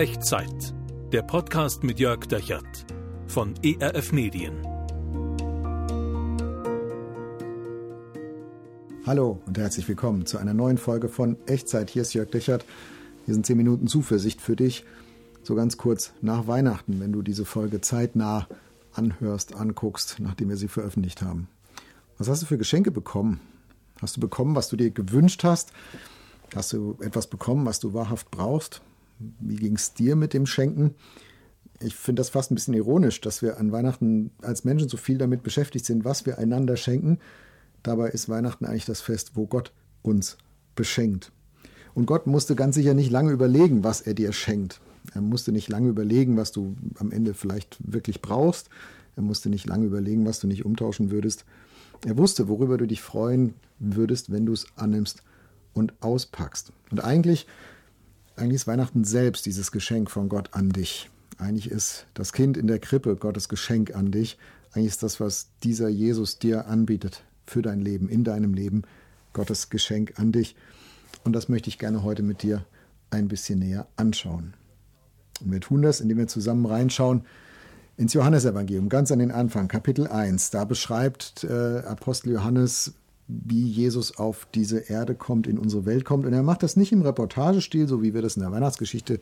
Echtzeit. Der Podcast mit Jörg Dechert von ERF Medien. Hallo und herzlich willkommen zu einer neuen Folge von Echtzeit. Hier ist Jörg Dechert. Hier sind 10 Minuten Zuversicht für dich. So ganz kurz nach Weihnachten, wenn du diese Folge zeitnah anhörst, anguckst, nachdem wir sie veröffentlicht haben. Was hast du für Geschenke bekommen? Hast du bekommen, was du dir gewünscht hast? Hast du etwas bekommen, was du wahrhaft brauchst? Wie ging es dir mit dem Schenken? Ich finde das fast ein bisschen ironisch, dass wir an Weihnachten als Menschen so viel damit beschäftigt sind, was wir einander schenken. Dabei ist Weihnachten eigentlich das Fest, wo Gott uns beschenkt. Und Gott musste ganz sicher nicht lange überlegen, was er dir schenkt. Er musste nicht lange überlegen, was du am Ende vielleicht wirklich brauchst. Er musste nicht lange überlegen, was du nicht umtauschen würdest. Er wusste, worüber du dich freuen würdest, wenn du es annimmst und auspackst. Und eigentlich, eigentlich ist Weihnachten selbst dieses Geschenk von Gott an dich. Eigentlich ist das Kind in der Krippe Gottes Geschenk an dich. Eigentlich ist das, was dieser Jesus dir anbietet für dein Leben, in deinem Leben, Gottes Geschenk an dich. Und das möchte ich gerne heute mit dir ein bisschen näher anschauen. Und wir tun das, indem wir zusammen reinschauen ins Johannesevangelium, ganz an den Anfang, Kapitel 1. Da beschreibt äh, Apostel Johannes, wie Jesus auf diese Erde kommt, in unsere Welt kommt. Und er macht das nicht im Reportagestil, so wie wir das in der Weihnachtsgeschichte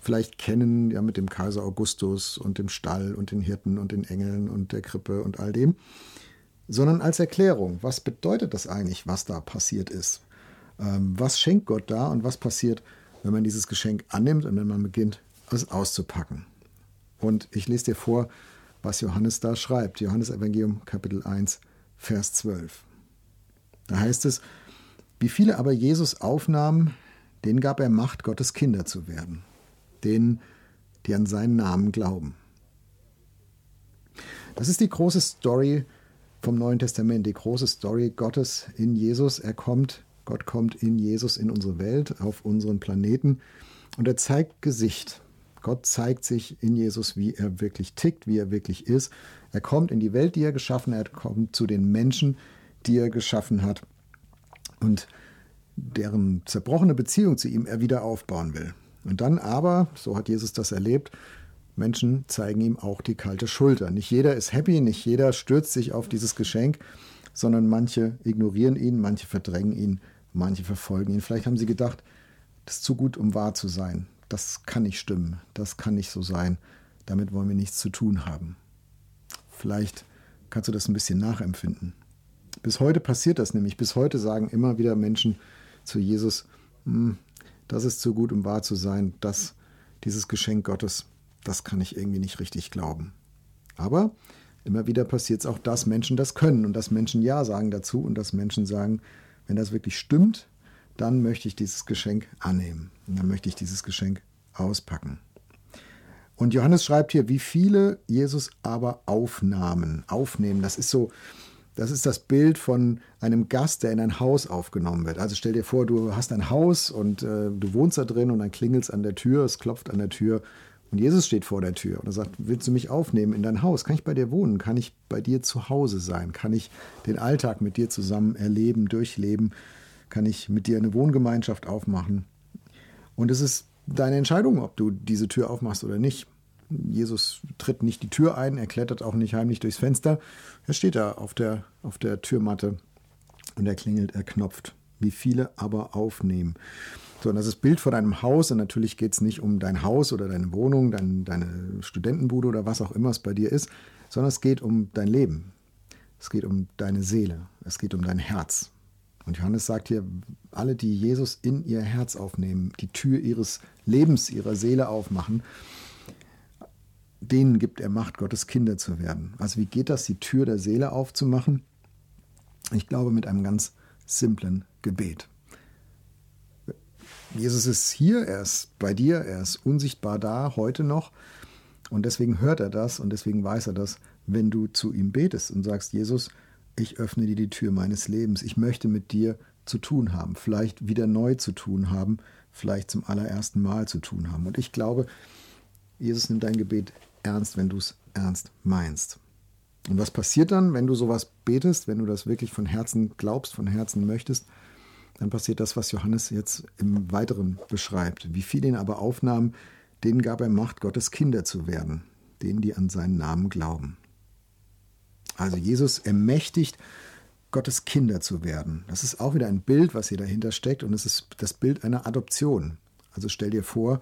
vielleicht kennen, ja, mit dem Kaiser Augustus und dem Stall und den Hirten und den Engeln und der Krippe und all dem, sondern als Erklärung. Was bedeutet das eigentlich, was da passiert ist? Ähm, was schenkt Gott da und was passiert, wenn man dieses Geschenk annimmt und wenn man beginnt, es auszupacken? Und ich lese dir vor, was Johannes da schreibt. Johannes Evangelium Kapitel 1, Vers 12. Da heißt es, wie viele aber Jesus aufnahmen, denen gab er Macht, Gottes Kinder zu werden, denen, die an seinen Namen glauben. Das ist die große Story vom Neuen Testament, die große Story Gottes in Jesus. Er kommt, Gott kommt in Jesus in unsere Welt, auf unseren Planeten und er zeigt Gesicht. Gott zeigt sich in Jesus, wie er wirklich tickt, wie er wirklich ist. Er kommt in die Welt, die er geschaffen hat, kommt zu den Menschen, die er geschaffen hat und deren zerbrochene Beziehung zu ihm er wieder aufbauen will. Und dann aber, so hat Jesus das erlebt, Menschen zeigen ihm auch die kalte Schulter. Nicht jeder ist happy, nicht jeder stürzt sich auf dieses Geschenk, sondern manche ignorieren ihn, manche verdrängen ihn, manche verfolgen ihn. Vielleicht haben sie gedacht, das ist zu gut, um wahr zu sein. Das kann nicht stimmen, das kann nicht so sein. Damit wollen wir nichts zu tun haben. Vielleicht kannst du das ein bisschen nachempfinden. Bis heute passiert das nämlich. Bis heute sagen immer wieder Menschen zu Jesus, hm, das ist zu gut, um wahr zu sein. Das, dieses Geschenk Gottes, das kann ich irgendwie nicht richtig glauben. Aber immer wieder passiert es auch, dass Menschen das können und dass Menschen Ja sagen dazu und dass Menschen sagen, wenn das wirklich stimmt, dann möchte ich dieses Geschenk annehmen. Und dann möchte ich dieses Geschenk auspacken. Und Johannes schreibt hier, wie viele Jesus aber aufnahmen. Aufnehmen, das ist so, das ist das Bild von einem Gast, der in ein Haus aufgenommen wird. Also stell dir vor, du hast ein Haus und äh, du wohnst da drin und dann klingelt es an der Tür, es klopft an der Tür und Jesus steht vor der Tür und er sagt, willst du mich aufnehmen in dein Haus? Kann ich bei dir wohnen? Kann ich bei dir zu Hause sein? Kann ich den Alltag mit dir zusammen erleben, durchleben? Kann ich mit dir eine Wohngemeinschaft aufmachen? Und es ist deine Entscheidung, ob du diese Tür aufmachst oder nicht. Jesus tritt nicht die Tür ein, er klettert auch nicht heimlich durchs Fenster. Er steht da auf der, auf der Türmatte und er klingelt, er knopft. Wie viele aber aufnehmen. So, und das ist Bild von einem Haus und natürlich geht es nicht um dein Haus oder deine Wohnung, dein, deine Studentenbude oder was auch immer es bei dir ist, sondern es geht um dein Leben. Es geht um deine Seele. Es geht um dein Herz. Und Johannes sagt hier, alle, die Jesus in ihr Herz aufnehmen, die Tür ihres Lebens, ihrer Seele aufmachen, denen gibt er Macht, Gottes Kinder zu werden. Also wie geht das, die Tür der Seele aufzumachen? Ich glaube mit einem ganz simplen Gebet. Jesus ist hier, er ist bei dir, er ist unsichtbar da, heute noch. Und deswegen hört er das und deswegen weiß er das, wenn du zu ihm betest und sagst, Jesus, ich öffne dir die Tür meines Lebens. Ich möchte mit dir zu tun haben, vielleicht wieder neu zu tun haben, vielleicht zum allerersten Mal zu tun haben. Und ich glaube, Jesus nimmt dein Gebet ernst, wenn du es ernst meinst. Und was passiert dann, wenn du sowas betest, wenn du das wirklich von Herzen glaubst, von Herzen möchtest? Dann passiert das, was Johannes jetzt im Weiteren beschreibt. Wie viele ihn aber aufnahmen, denen gab er Macht, Gottes Kinder zu werden, denen, die an seinen Namen glauben. Also Jesus ermächtigt, Gottes Kinder zu werden. Das ist auch wieder ein Bild, was hier dahinter steckt, und es ist das Bild einer Adoption. Also stell dir vor,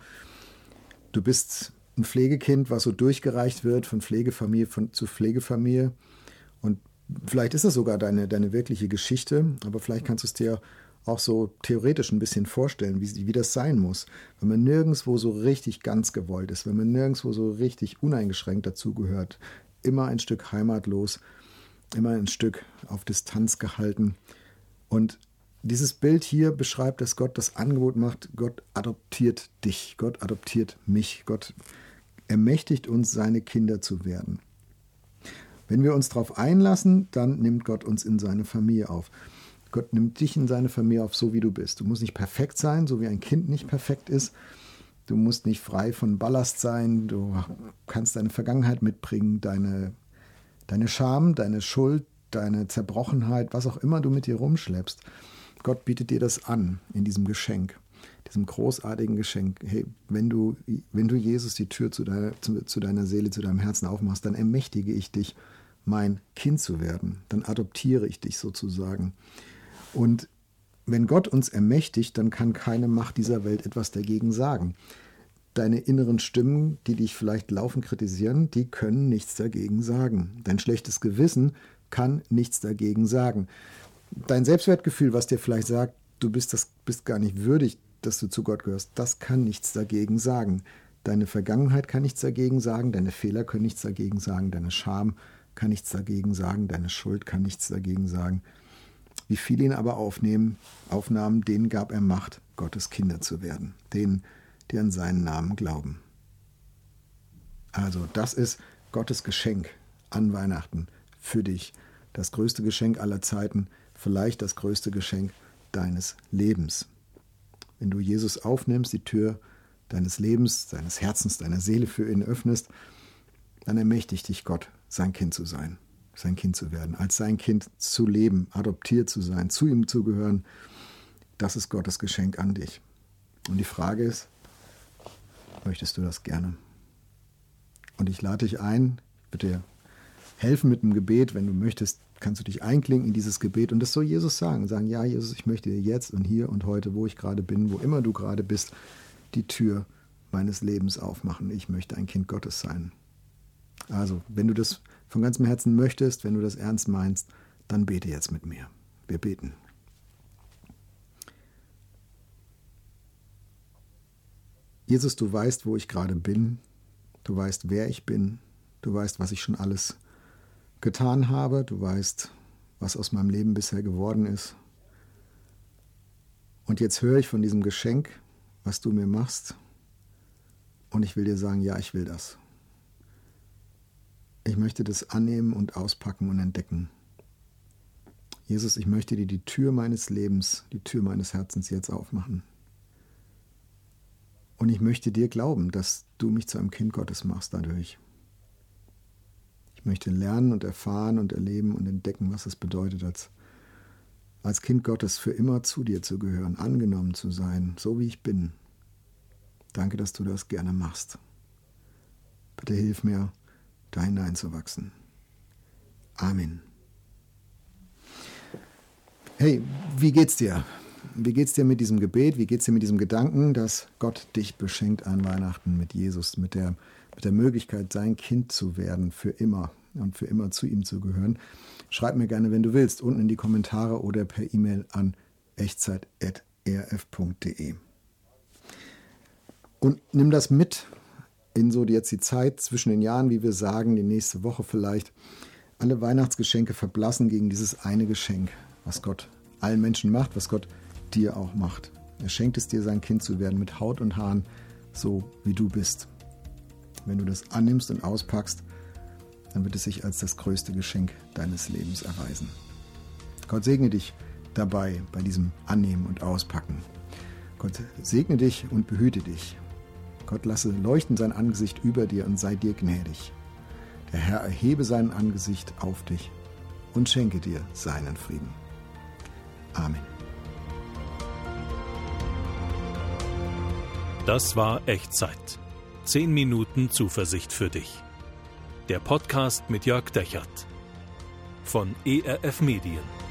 du bist ein Pflegekind, was so durchgereicht wird von Pflegefamilie von, zu Pflegefamilie. Und vielleicht ist das sogar deine, deine wirkliche Geschichte, aber vielleicht kannst du es dir auch so theoretisch ein bisschen vorstellen, wie, wie das sein muss, wenn man nirgendwo so richtig ganz gewollt ist, wenn man nirgendwo so richtig uneingeschränkt dazugehört, immer ein Stück heimatlos, immer ein Stück auf Distanz gehalten. Und dieses Bild hier beschreibt, dass Gott das Angebot macht, Gott adoptiert dich, Gott adoptiert mich, Gott ermächtigt uns, seine Kinder zu werden. Wenn wir uns darauf einlassen, dann nimmt Gott uns in seine Familie auf. Gott nimmt dich in seine Familie auf, so wie du bist. Du musst nicht perfekt sein, so wie ein Kind nicht perfekt ist. Du musst nicht frei von Ballast sein. Du kannst deine Vergangenheit mitbringen, deine, deine Scham, deine Schuld, deine Zerbrochenheit, was auch immer du mit dir rumschleppst. Gott bietet dir das an in diesem Geschenk, diesem großartigen Geschenk. Hey, wenn du, wenn du Jesus die Tür zu deiner, zu, zu deiner Seele, zu deinem Herzen aufmachst, dann ermächtige ich dich, mein Kind zu werden. Dann adoptiere ich dich sozusagen. Und wenn Gott uns ermächtigt, dann kann keine Macht dieser Welt etwas dagegen sagen. Deine inneren Stimmen, die dich vielleicht laufend kritisieren, die können nichts dagegen sagen. Dein schlechtes Gewissen kann nichts dagegen sagen. Dein Selbstwertgefühl, was dir vielleicht sagt, du bist, das, bist gar nicht würdig, dass du zu Gott gehörst, das kann nichts dagegen sagen. Deine Vergangenheit kann nichts dagegen sagen, deine Fehler können nichts dagegen sagen, deine Scham kann nichts dagegen sagen, deine Schuld kann nichts dagegen sagen. Wie viele ihn aber aufnehmen, aufnahmen, denen gab er Macht, Gottes Kinder zu werden, denen, die an seinen Namen glauben. Also das ist Gottes Geschenk an Weihnachten für dich. Das größte Geschenk aller Zeiten, vielleicht das größte Geschenk deines Lebens. Wenn du Jesus aufnimmst, die Tür deines Lebens, deines Herzens, deiner Seele für ihn öffnest, dann ermächtigt dich Gott, sein Kind zu sein sein Kind zu werden, als sein Kind zu leben, adoptiert zu sein, zu ihm zu gehören, das ist Gottes Geschenk an dich. Und die Frage ist, möchtest du das gerne? Und ich lade dich ein, bitte helfen mit dem Gebet, wenn du möchtest, kannst du dich einklinken in dieses Gebet und das soll Jesus sagen. Sagen, ja, Jesus, ich möchte dir jetzt und hier und heute, wo ich gerade bin, wo immer du gerade bist, die Tür meines Lebens aufmachen. Ich möchte ein Kind Gottes sein. Also, wenn du das von ganzem Herzen möchtest, wenn du das ernst meinst, dann bete jetzt mit mir. Wir beten. Jesus, du weißt, wo ich gerade bin. Du weißt, wer ich bin. Du weißt, was ich schon alles getan habe. Du weißt, was aus meinem Leben bisher geworden ist. Und jetzt höre ich von diesem Geschenk, was du mir machst. Und ich will dir sagen, ja, ich will das. Ich möchte das annehmen und auspacken und entdecken. Jesus, ich möchte dir die Tür meines Lebens, die Tür meines Herzens jetzt aufmachen. Und ich möchte dir glauben, dass du mich zu einem Kind Gottes machst dadurch. Ich möchte lernen und erfahren und erleben und entdecken, was es bedeutet, als, als Kind Gottes für immer zu dir zu gehören, angenommen zu sein, so wie ich bin. Danke, dass du das gerne machst. Bitte hilf mir, da hineinzuwachsen. Amen. Hey, wie geht's dir? Wie geht's dir mit diesem Gebet? Wie geht's dir mit diesem Gedanken, dass Gott dich beschenkt an Weihnachten mit Jesus, mit der, mit der Möglichkeit, sein Kind zu werden für immer und für immer zu ihm zu gehören? Schreib mir gerne, wenn du willst, unten in die Kommentare oder per E-Mail an echtzeit.rf.de. Und nimm das mit in so jetzt die Zeit zwischen den Jahren, wie wir sagen, die nächste Woche vielleicht, alle Weihnachtsgeschenke verblassen gegen dieses eine Geschenk, was Gott allen Menschen macht, was Gott dir auch macht. Er schenkt es dir, sein Kind zu werden, mit Haut und Haaren, so wie du bist. Wenn du das annimmst und auspackst, dann wird es sich als das größte Geschenk deines Lebens erweisen. Gott segne dich dabei bei diesem Annehmen und Auspacken. Gott segne dich und behüte dich. Gott lasse leuchten sein Angesicht über dir und sei dir gnädig. Der Herr erhebe sein Angesicht auf dich und schenke dir seinen Frieden. Amen. Das war Echtzeit. 10 Minuten Zuversicht für dich. Der Podcast mit Jörg Dechert von ERF Medien.